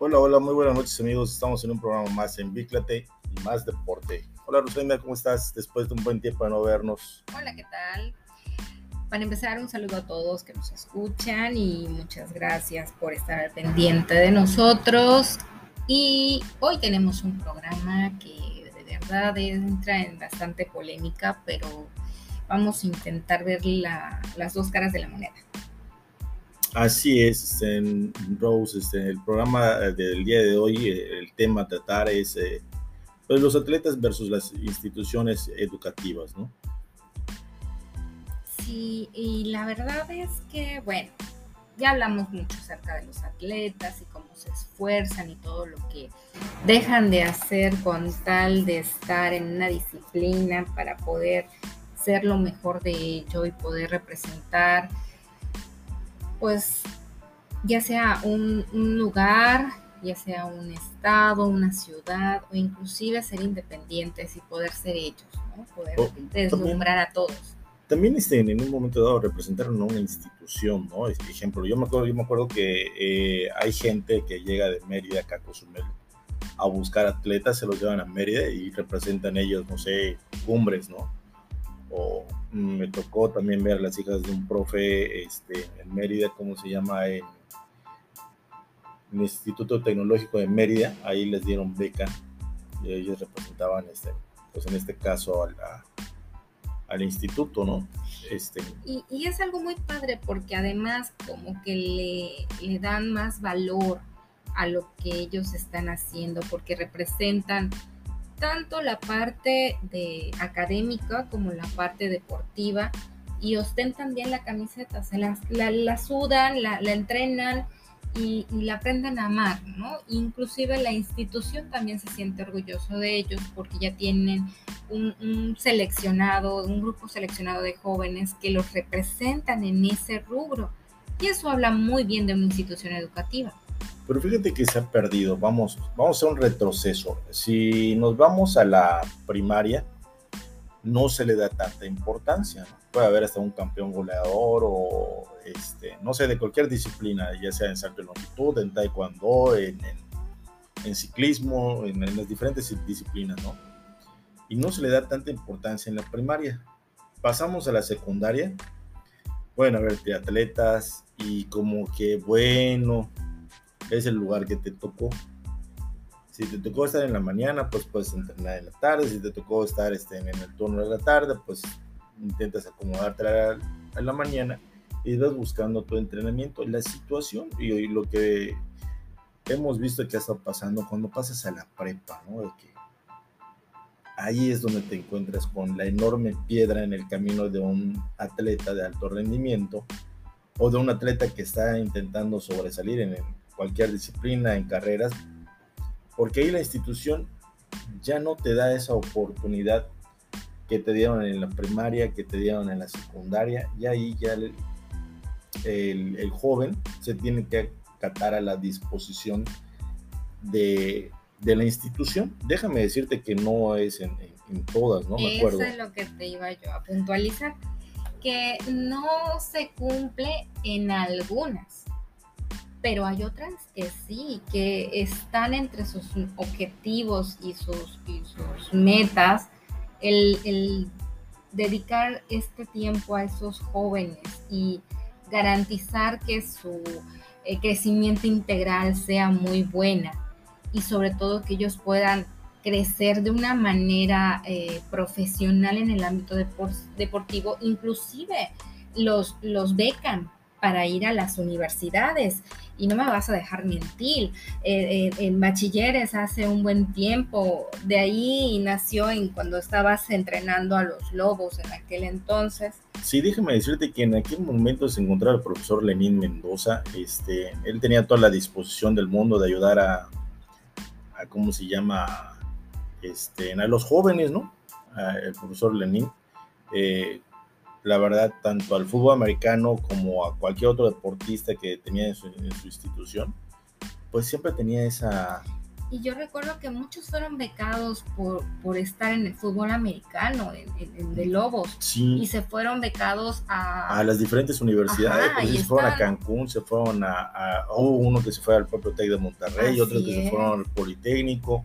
Hola, hola, muy buenas noches amigos. Estamos en un programa más en Bíclate y más deporte. Hola Rosalinda, ¿cómo estás? Después de un buen tiempo de no vernos. Hola, ¿qué tal? Para empezar, un saludo a todos que nos escuchan y muchas gracias por estar al pendiente de nosotros. Y hoy tenemos un programa que de verdad entra en bastante polémica, pero vamos a intentar ver las dos caras de la moneda. Así es, este, Rose, este, el programa del día de hoy, eh, el tema a tratar es eh, pues los atletas versus las instituciones educativas, ¿no? Sí, y la verdad es que, bueno, ya hablamos mucho acerca de los atletas y cómo se esfuerzan y todo lo que dejan de hacer con tal de estar en una disciplina para poder ser lo mejor de ello y poder representar pues ya sea un, lugar, ya sea un estado, una ciudad o inclusive ser independientes y poder ser ellos, ¿no? poder oh, deslumbrar a todos. También este, en un momento dado representaron a una institución, ¿no? Ejemplo, yo me acuerdo, yo me acuerdo que eh, hay gente que llega de Mérida acá a Cozumel a buscar atletas, se los llevan a Mérida y representan ellos, no sé, cumbres, ¿no? o me tocó también ver las hijas de un profe este, en Mérida, ¿cómo se llama? En, el Instituto Tecnológico de Mérida, ahí les dieron beca y ellos representaban, este, pues en este caso, a al instituto, ¿no? Este... Y, y, es algo muy padre porque además como que le, le dan más valor a lo que ellos están haciendo porque representan tanto la parte de académica como la parte deportiva y ostentan bien la camiseta, se la, la, sudan, la, entrenan y, la aprenden a amar, ¿no? Inclusive la institución también se siente orgulloso de ellos porque ya tienen un seleccionado, un grupo seleccionado de jóvenes que los representan en ese rubro. Y eso habla muy bien de una institución educativa. Pero fíjate que se ha perdido. Vamos, vamos a un retroceso. Si nos vamos a la primaria, no se le da tanta importancia. Puede haber hasta un campeón goleador o, este, no sé, de cualquier disciplina, ya sea en salto de longitud, en taekwondo, en, en, ciclismo, en, en, las diferentes disciplinas, ¿no? Y no se le da tanta importancia en la primaria. Pasamos a la secundaria, pueden haber triatletas y como que, bueno, es el lugar que te tocó. Si te tocó estar en la mañana, pues puedes entrenar en la tarde. Si te tocó estar este, en el turno de la tarde, pues intentas acomodarte a la, mañana y vas buscando tu entrenamiento. La situación y, lo que hemos visto que ha estado pasando cuando pasas a la prepa, ¿no? De ahí es donde te encuentras con la enorme piedra en el camino de un atleta de alto rendimiento o de un atleta que está intentando sobresalir en el, cualquier disciplina, en carreras, porque ahí la institución ya no te da esa oportunidad que te dieron en la primaria, que te dieron en la secundaria, y ahí ya el, joven se tiene que acatar a la disposición de, de, la institución. Déjame decirte que no es en, todas, ¿no? Me. Eso es lo que te iba yo a puntualizar, que no se cumple en algunas pero hay otras que sí, que están entre sus objetivos y sus, metas el, dedicar este tiempo a esos jóvenes y garantizar que su eh, crecimiento integral sea muy buena y sobre todo que ellos puedan crecer de una manera eh, profesional en el ámbito deportivo, inclusive los becan para ir a las universidades. Y no me vas a dejar mentir. Eh, eh, en bachilleres hace un buen tiempo, de ahí nació en cuando estabas entrenando a los lobos en aquel entonces. Sí, déjeme decirte que en aquel momento se encontraba el profesor Lenín Mendoza. Este, él tenía toda la disposición del mundo de ayudar a, a ¿cómo se llama? Este, a los jóvenes, ¿no? el profesor Lenín. Eh, la verdad, tanto al fútbol americano como a cualquier otro deportista que tenía en su, institución, pues siempre tenía esa, Y yo recuerdo que muchos fueron becados por, por estar en el fútbol americano, en, de Lobos. Sí. Y se fueron becados a... A las diferentes universidades. Ajá, pues, y se fueron a Cancún, se fueron a... a- hubo uno que se fue al propio TEC de Monterrey, Así otros que se fueron al Politécnico.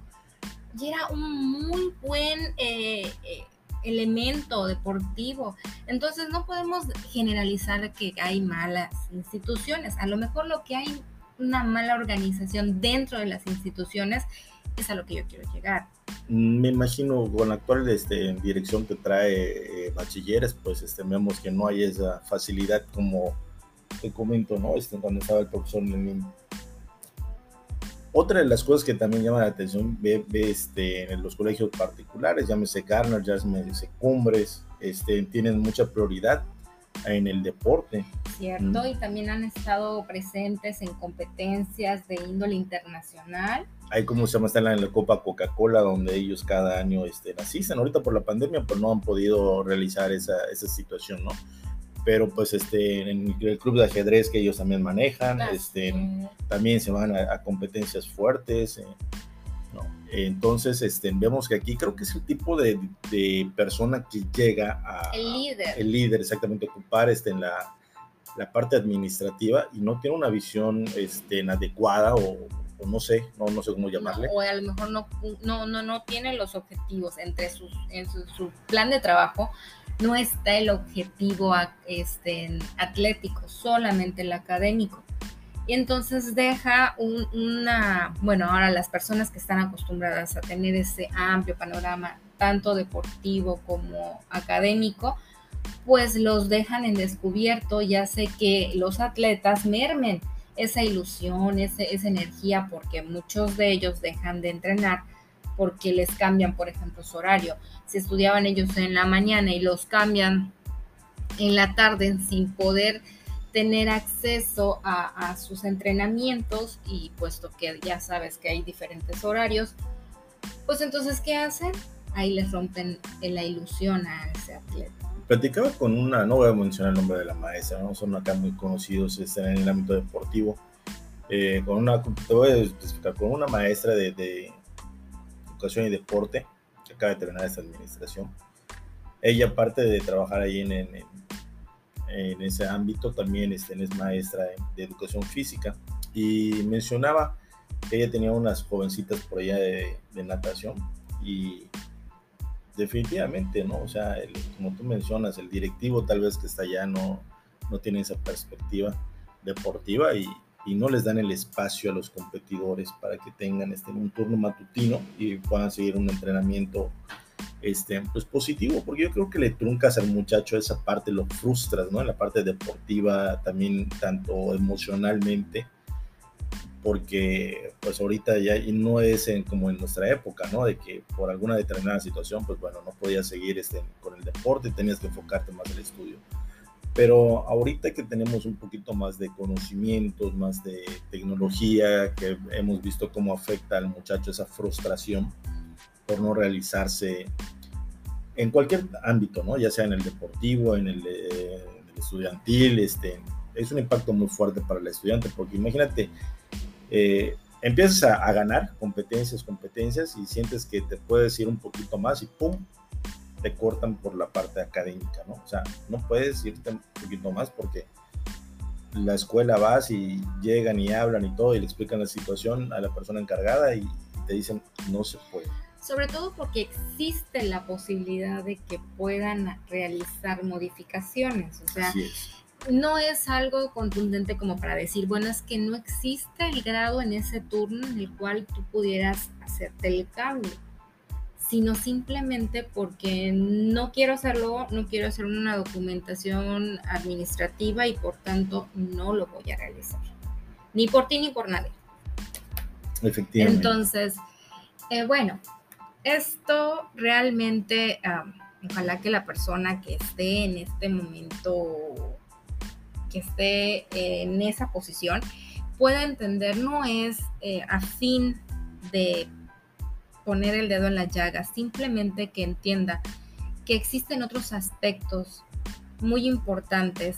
Y era un muy buen eh, eh, elemento deportivo. Entonces no podemos generalizar que hay malas instituciones. A lo mejor lo que hay una mala organización dentro de las instituciones es a lo que yo quiero llegar. Me imagino con la actual este, dirección que trae eh, bachilleres, pues este, vemos que no hay esa facilidad como te comento, ¿no? Este, cuando estaba el profesor Lenin. Otra de las cosas que también llama la atención, ve, ve, este, en los colegios particulares, llámese Garner, llámese Cumbres, este, tienen mucha prioridad en el deporte. ¿Cierto? Mm. Y también han estado presentes en competencias de índole internacional. Hay como se llama, está en la, Copa Coca-Cola, donde ellos cada año este, asisten. Ahorita por la pandemia, pues no han podido realizar esa, esa situación, ¿no? Pero pues este, en el club de ajedrez que ellos también manejan, este, Eh, también se van a, a competencias fuertes. eh, ¿no? Entonces, este, vemos que aquí creo que es el tipo de, de persona que llega a... el líder. el líder exactamente ocupar este, en la, la parte administrativa y no tiene una visión este, adecuada o, o no sé, no, no sé cómo llamarle. No, o a lo mejor no, no, no, no tiene los objetivos entre sus, en su, su plan de trabajo. No está el objetivo este, atlético, solamente el académico. Y entonces deja un- una, bueno, ahora las personas que están acostumbradas a tener ese amplio panorama, tanto deportivo como académico, pues los dejan en descubierto y hace que los atletas mermen esa ilusión, ese- esa energía, porque muchos de ellos dejan de entrenar porque les cambian, por ejemplo, su horario. Si estudiaban ellos en la mañana y los cambian en la tarde sin poder tener acceso a, a sus entrenamientos y puesto que ya sabes que hay diferentes horarios, pues entonces, ¿qué hacen? Ahí les rompen la ilusión a ese atleta. Platicaba con una, no voy a mencionar el nombre de la maestra, no son acá muy conocidos este, en el ámbito deportivo, eh, con una, te voy a especificar, con una maestra de, de educación y deporte que acaba de terminar esta administración. Ella, aparte de trabajar ahí en, en, en ese ámbito, también este, es maestra de educación física y mencionaba que ella tenía unas jovencitas por allá de, de natación y definitivamente, ¿no? O sea, el- como tú mencionas, el directivo tal vez que está allá no, no tiene esa perspectiva deportiva y, y no les dan el espacio a los competidores para que tengan este, un turno matutino y puedan seguir un entrenamiento este, pues positivo, porque yo creo que le truncas al muchacho esa parte, lo frustras, ¿no? En la parte deportiva, también tanto emocionalmente, porque pues ahorita ya no es como en nuestra época, ¿no? De que por alguna determinada situación, pues bueno, no podías seguir este, con el deporte, tenías que enfocarte más en el estudio. Pero ahorita que tenemos un poquito más de conocimientos, más de tecnología, que hemos visto cómo afecta al muchacho esa frustración por no realizarse en cualquier ámbito, ¿no? Ya sea en el deportivo, en el, eh, estudiantil, este, es un impacto muy fuerte para el estudiante, porque imagínate, eh, empiezas a ganar competencias, competencias, y sientes que te puedes ir un poquito más y ¡pum! Te cortan por la parte académica, ¿no? O sea, no puedes irte un poquito más porque la escuela vas y llegan y hablan y todo y le explican la situación a la persona encargada y, te dicen no se puede. Sobre todo porque existe la posibilidad de que puedan realizar modificaciones. O sea, es. no es algo contundente como para decir, bueno, es que no existe el grado en ese turno en el cual tú pudieras hacerte el cambio, sino simplemente porque no quiero hacerlo, no quiero hacer una documentación administrativa y por tanto no lo voy a realizar. Ni por ti ni por nadie. Efectivamente. Entonces, eh, bueno, esto realmente, um, ojalá que la persona que esté en este momento, que esté en esa posición, pueda entender, no es eh, a fin de poner el dedo en la llaga, simplemente que entienda que existen otros aspectos muy importantes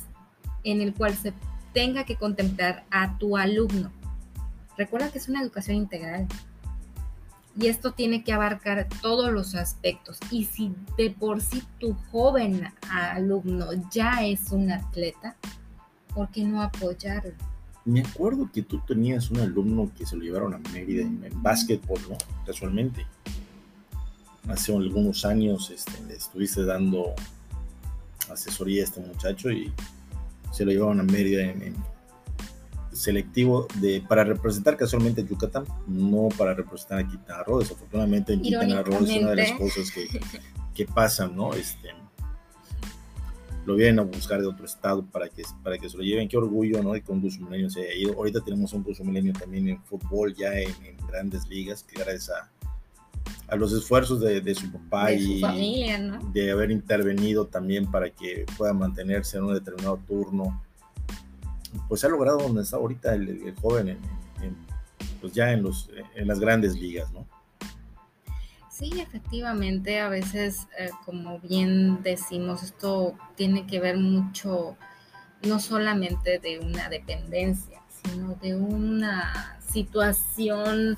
en el cual se tenga que contemplar a tu alumno. Recuerda que es una educación integral. Y esto tiene que abarcar todos los aspectos. Y si de por sí tu joven alumno ya es un atleta, ¿por qué no apoyarlo? Me acuerdo que tú tenías un alumno que se lo llevaron a Mérida en, básquetbol, ¿no? Casualmente. Hace algunos años este, le estuviste dando asesoría a este muchacho y se lo llevaron a Mérida en selectivo de, para representar casualmente a Yucatán, no para representar a Quintana Roo. Desafortunadamente en Quintana Roo es una de las cosas que, que pasan, ¿no? Este, lo vienen a buscar de otro estado para que, para que se lo lleven. Qué orgullo, ¿no? Que un Buzo Milenio se haya ido. Ahorita tenemos un Buzo Milenio también en fútbol, ya en, grandes ligas, que gracias a, a los esfuerzos de, de su papá de y su familia, ¿no? de haber intervenido también para que pueda mantenerse en un determinado turno pues ha logrado donde está ahorita el, joven, pues ya en, los, en las grandes ligas, ¿no? Sí, efectivamente, a veces, eh, como bien decimos, esto tiene que ver mucho, no solamente de una dependencia, sino de una situación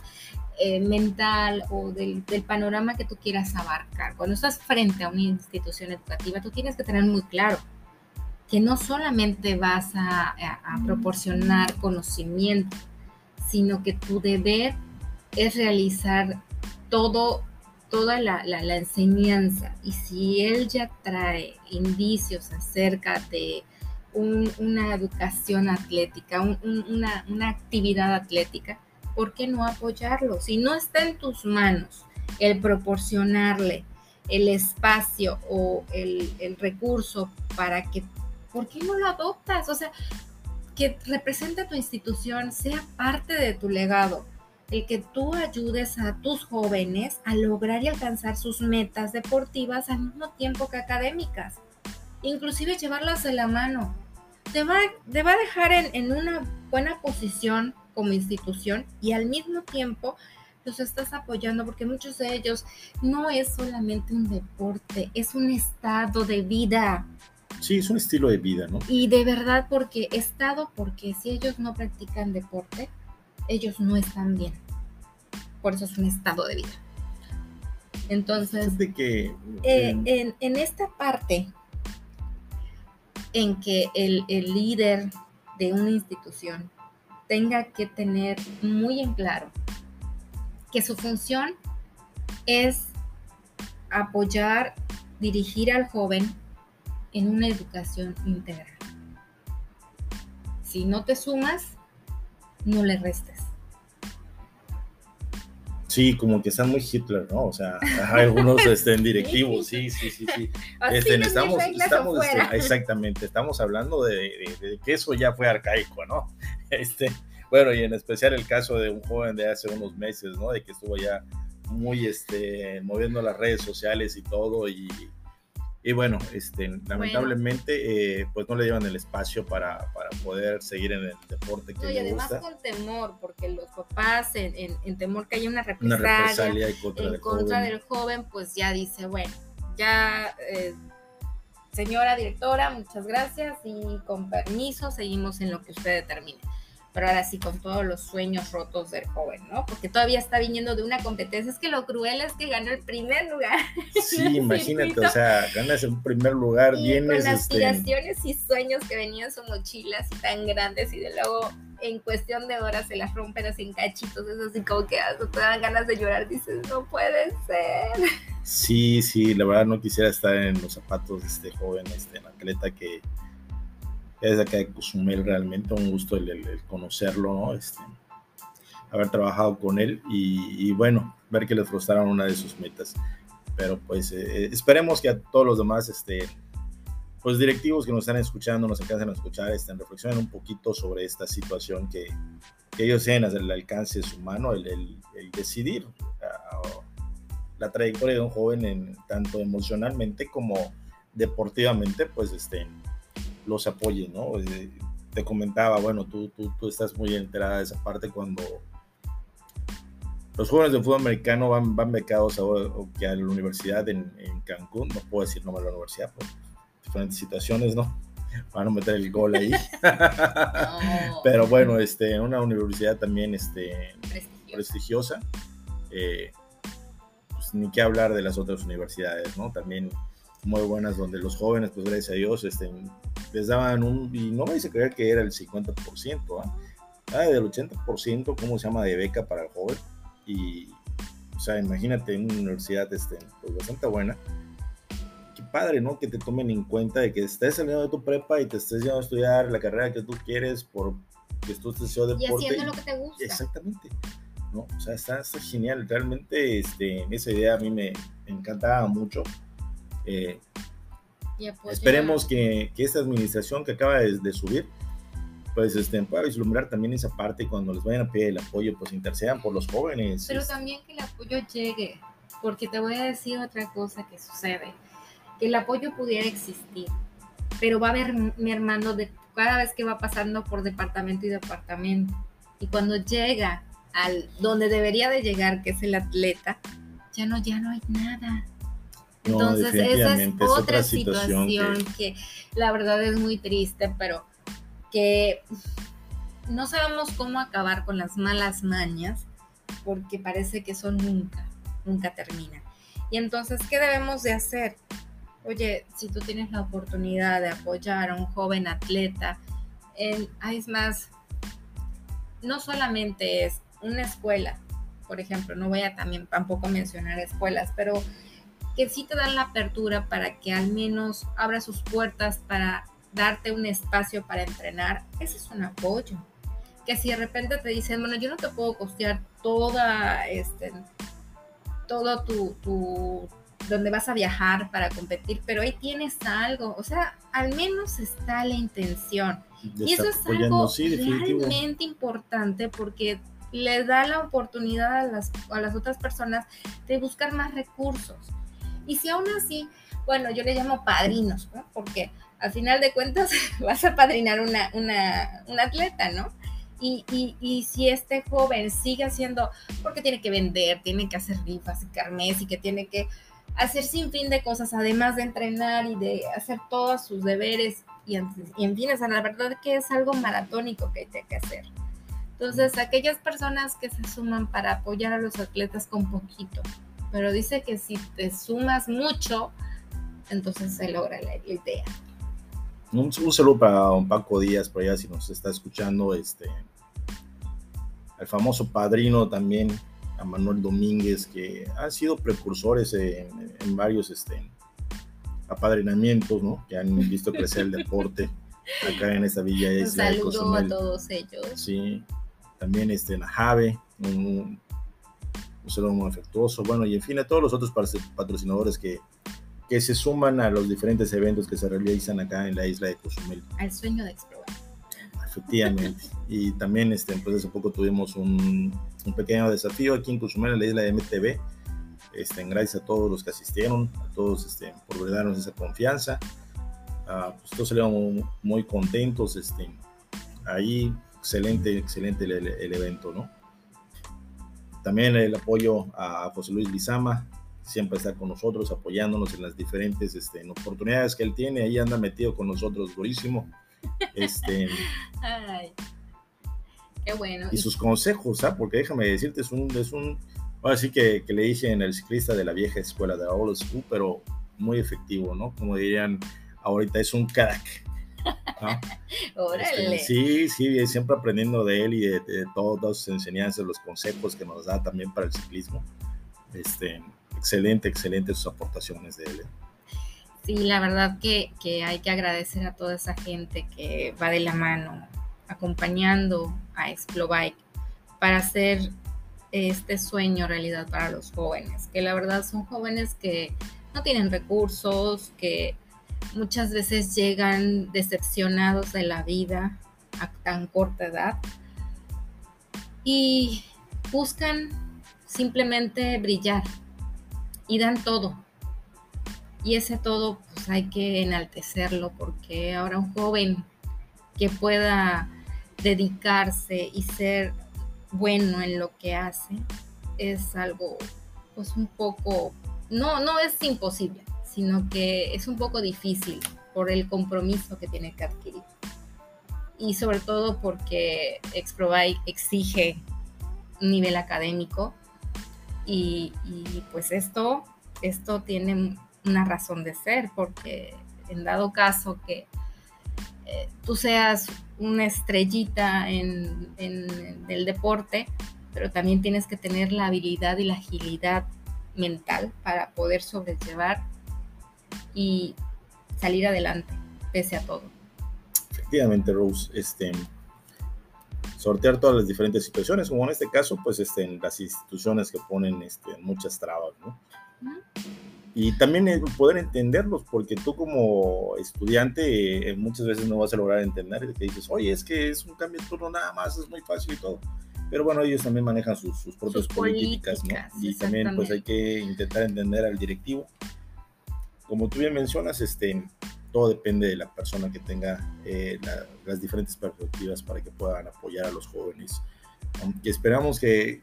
eh, mental o del, del, panorama que tú quieras abarcar. Cuando estás frente a una institución educativa, tú tienes que tener muy claro que no solamente vas a, proporcionar conocimiento, sino que tu deber es realizar todo, toda la, enseñanza. Y si él ya trae indicios acerca de una educación atlética, una, una, actividad atlética, ¿por qué no apoyarlo? Si no está en tus manos el proporcionarle el espacio o el, el recurso para que ¿por qué no lo adoptas? O sea, que represente a tu institución, sea parte de tu legado, el que tú ayudes a tus jóvenes a lograr y alcanzar sus metas deportivas al mismo tiempo que académicas, inclusive llevarlas de la mano. Te va, te va a dejar en, en una buena posición como institución y al mismo tiempo los estás apoyando porque muchos de ellos no es solamente un deporte, es un estado de vida. Sí, es un estilo de vida, ¿no? Y de verdad, porque estado, porque si ellos no practican deporte, ellos no están bien. Por eso es un estado de vida. Entonces, de que, eh, en, esta parte en que el, el líder de una institución tenga que tener muy en claro que su función es apoyar, dirigir al joven en una educación integral. Si no te sumas, no le restes. Sí, como que están muy Hitler, ¿no? O sea, algunos estén directivos, sí, sí, sí, sí. Este, estamos, estamos este, exactamente, estamos hablando de, que eso ya fue arcaico, ¿no? Este, bueno, y en especial el caso de un joven de hace unos meses, ¿no? De que estuvo ya muy, este, moviendo las redes sociales y todo, y, y bueno, este, lamentablemente, eh, pues no le llevan el espacio para, para, poder seguir en el deporte que no, y además con temor, porque los papás, en, en, temor que haya una represalia, en contra del joven, pues ya dice, bueno, ya, eh, señora directora, muchas gracias y con permiso seguimos en lo que usted determine pero ahora sí con todos los sueños rotos del joven, ¿no? Porque todavía está viniendo de una competencia. Es que lo cruel es que ganó el primer lugar. Sí, imagínate, o sea, ganas el primer lugar, y vienes. Con este, aspiraciones y sueños que venían en su mochila así tan grandes y de luego en cuestión de horas se las rompen así en cachitos, es así como que te dan ganas de llorar, dices, no puede ser. Sí, sí, la verdad no quisiera estar en los zapatos de este joven, este atleta que es de acá de Cozumel realmente, un gusto el, conocerlo, ¿no? Este, haber trabajado con él y, bueno, ver que le frustraron una de sus metas. Pero pues eh, esperemos que a todos los demás, este, pues directivos que nos están escuchando, nos alcancen a escuchar, estén reflexionen un poquito sobre esta situación que, que ellos tienen el alcance de su mano, el, el, decidir la trayectoria de un joven en, tanto emocionalmente como deportivamente, pues estén los apoye, ¿no? Eh, te comentaba, bueno, tú, tú, tú estás muy enterada de esa parte cuando los jóvenes de fútbol americano van, van becados a, a la universidad en, en, Cancún, no puedo decir nombre de la universidad, por diferentes situaciones, ¿no? Van a meter el gol ahí. Pero bueno, este, una universidad también este, prestigiosa. Eh, pues, ni qué hablar de las otras universidades, ¿no? También muy buenas donde los jóvenes, pues gracias a Dios, este, les daban un, y no me dice creer que era el 50%, ¿ah? Ah, del 80%, ¿cómo se llama?, de beca para el joven. Y, o sea, imagínate una universidad este, pues, bastante buena. Qué padre, ¿no? Que te tomen en cuenta de que estés saliendo de tu prepa y te estés yendo a estudiar la carrera que tú quieres por que tú estés haciendo deporte. Y haciendo lo que te gusta. Exactamente. ¿no? O sea, está, genial. Realmente este, esa idea a mí me encantaba mucho. Eh, esperemos que, que, esta administración que acaba de, de subir pues este, pueda vislumbrar también esa parte y cuando les vayan a pedir el apoyo, pues intercedan por los jóvenes. Pero también que el apoyo llegue, porque te voy a decir otra cosa que sucede, que el apoyo pudiera existir, pero va a haber mi hermano de cada vez que va pasando por departamento y departamento. Y cuando llega al donde debería de llegar, que es el atleta, ya no, ya no hay nada. Entonces, esa es otra, situación, que... la verdad es muy triste, pero que no sabemos cómo acabar con las malas mañas porque parece que eso nunca, nunca termina. Y entonces, ¿qué debemos de hacer? Oye, si tú tienes la oportunidad de apoyar a un joven atleta, en, es más, no solamente es una escuela, por ejemplo, no voy a también tampoco mencionar escuelas, pero que sí te dan la apertura para que al menos abra sus puertas para darte un espacio para entrenar, ese es un apoyo. Que si de repente te dicen, bueno, yo no te puedo costear toda, este, todo tu, tu, donde vas a viajar para competir, pero ahí tienes algo, o sea, al menos está la intención. y eso es algo realmente importante porque le da la oportunidad a las, a las otras personas de buscar más recursos. Y si aún así, bueno, yo le llamo padrinos, ¿no? Porque al final de cuentas vas a padrinar una, una, atleta, ¿no? Y, y, si este joven sigue haciendo, porque tiene que vender, tiene que hacer rifas y carmes y que tiene que hacer sin fin de cosas, además de entrenar y de hacer todos sus deberes, y en, y en fin, la verdad que es algo maratónico que hay que hacer. Entonces, aquellas personas que se suman para apoyar a los atletas con poquito, pero dice que si te sumas mucho, entonces se logra la idea. Un, saludo para don Paco Díaz, por allá, si nos está escuchando, este, al famoso padrino también, a Manuel Domínguez, que han sido precursores en, varios este, apadrinamientos, ¿no? Que han visto crecer el deporte acá en esta villa. Un saludo a todos ellos. Sí, también este, Najave, un, un saludo muy afectuoso. Bueno, y en fin, a todos los otros patrocinadores que, que se suman a los diferentes eventos que se realizan acá en la isla de Cozumel. Al sueño de explorar. Efectivamente. y también este, pues hace poco tuvimos un, un, pequeño desafío aquí en Cozumel, en la isla de MTV. Este, gracias a todos los que asistieron, a todos este, por darnos esa confianza. Uh, pues todos salieron muy, contentos. Este, ahí, excelente, excelente el, el, evento, ¿no? También el apoyo a José Luis Lizama, siempre está con nosotros, apoyándonos en las diferentes este, oportunidades que él tiene. Ahí anda metido con nosotros, durísimo. Este, Ay, qué bueno. Y sus consejos, ¿ah? porque déjame decirte, es un, es un, ahora sí que, que le dije en el ciclista de la vieja escuela de Old School, pero muy efectivo, ¿no? Como dirían ahorita, es un crack. Órale. Este, sí, sí, siempre aprendiendo de él y de, de, todas sus enseñanzas, los consejos que nos da también para el ciclismo. Este, excelente, excelente sus aportaciones de él. ¿eh? Sí, la verdad que, hay que agradecer a toda esa gente que va de la mano acompañando a Explobike para hacer este sueño realidad para los jóvenes, que la verdad son jóvenes que no tienen recursos, que muchas veces llegan decepcionados de la vida a tan corta edad y buscan simplemente brillar, y dan todo. Y ese todo pues hay que enaltecerlo porque ahora un joven que pueda dedicarse y ser bueno en lo que hace es algo pues un poco, no, no es imposible, sino que es un poco difícil por el compromiso que tiene que adquirir. Y sobre todo porque Exprovite exige un nivel académico Y, pues esto, esto tiene una razón de ser, porque en dado caso que eh, tú seas una estrellita en, el deporte, pero también tienes que tener la habilidad y la agilidad mental para poder sobrellevar y salir adelante, pese a todo. Efectivamente, Rose, este, sortear todas las diferentes situaciones, como en este caso, pues este, en las instituciones que ponen este, muchas trabas, ¿no? Y también poder entenderlos, porque tú como estudiante eh, muchas veces no vas a lograr entender te dices, oye, es que es un cambio de turno nada más, es muy fácil y todo. Pero bueno, ellos también manejan sus, sus propias políticas, ¿no? Y también pues hay que intentar entender al directivo. Como tú bien mencionas, este, todo depende de la persona que tenga eh, las diferentes perspectivas para que puedan apoyar a los jóvenes. Aunque esperamos que,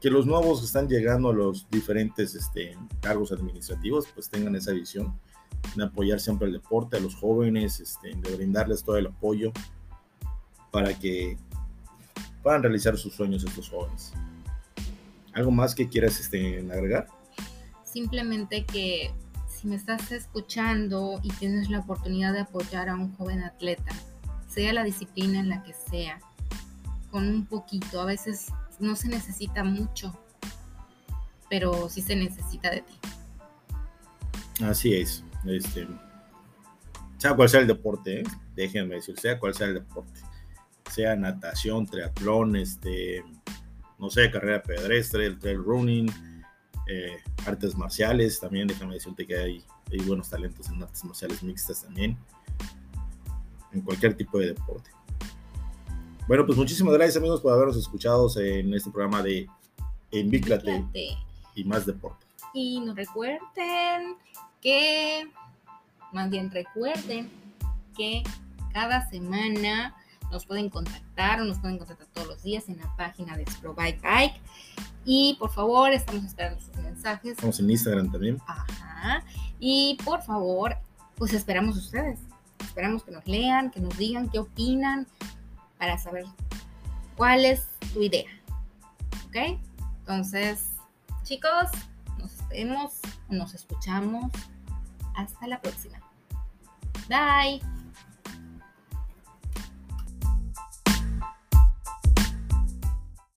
que los nuevos que están llegando a los diferentes este, cargos administrativos pues tengan esa visión de apoyar siempre el deporte a los jóvenes, este, de brindarles todo el apoyo para que puedan realizar sus sueños estos jóvenes. ¿Algo más que quieras este, agregar? Simplemente que si me estás escuchando y tienes la oportunidad de apoyar a un joven atleta, sea la disciplina en la que sea, con un poquito, a veces no se necesita mucho, pero sí se necesita de ti. Así es. Este, sea cual sea el deporte, ¿eh? déjenme decir, sea cual sea el deporte, sea natación, triatlón, este, no sé, carrera pedestre, el trail running, eh, artes marciales, también déjame decirte que hay, hay buenos talentos en artes marciales mixtas también, en cualquier tipo de deporte. Bueno, pues muchísimas gracias amigos por habernos escuchado en este programa de Envíclate y más deporte. Y nos recuerden que, más bien recuerden que cada semana nos pueden contactar o nos pueden contactar todos los días en la página de Explore Bike Bike. Y por favor, estamos esperando sus mensajes. Estamos en Instagram también. Ajá. Y por favor, pues esperamos ustedes. Esperamos que nos lean, que nos digan qué opinan para saber cuál es tu idea. ¿Ok? Entonces, chicos, nos vemos, nos escuchamos. Hasta la próxima. Bye.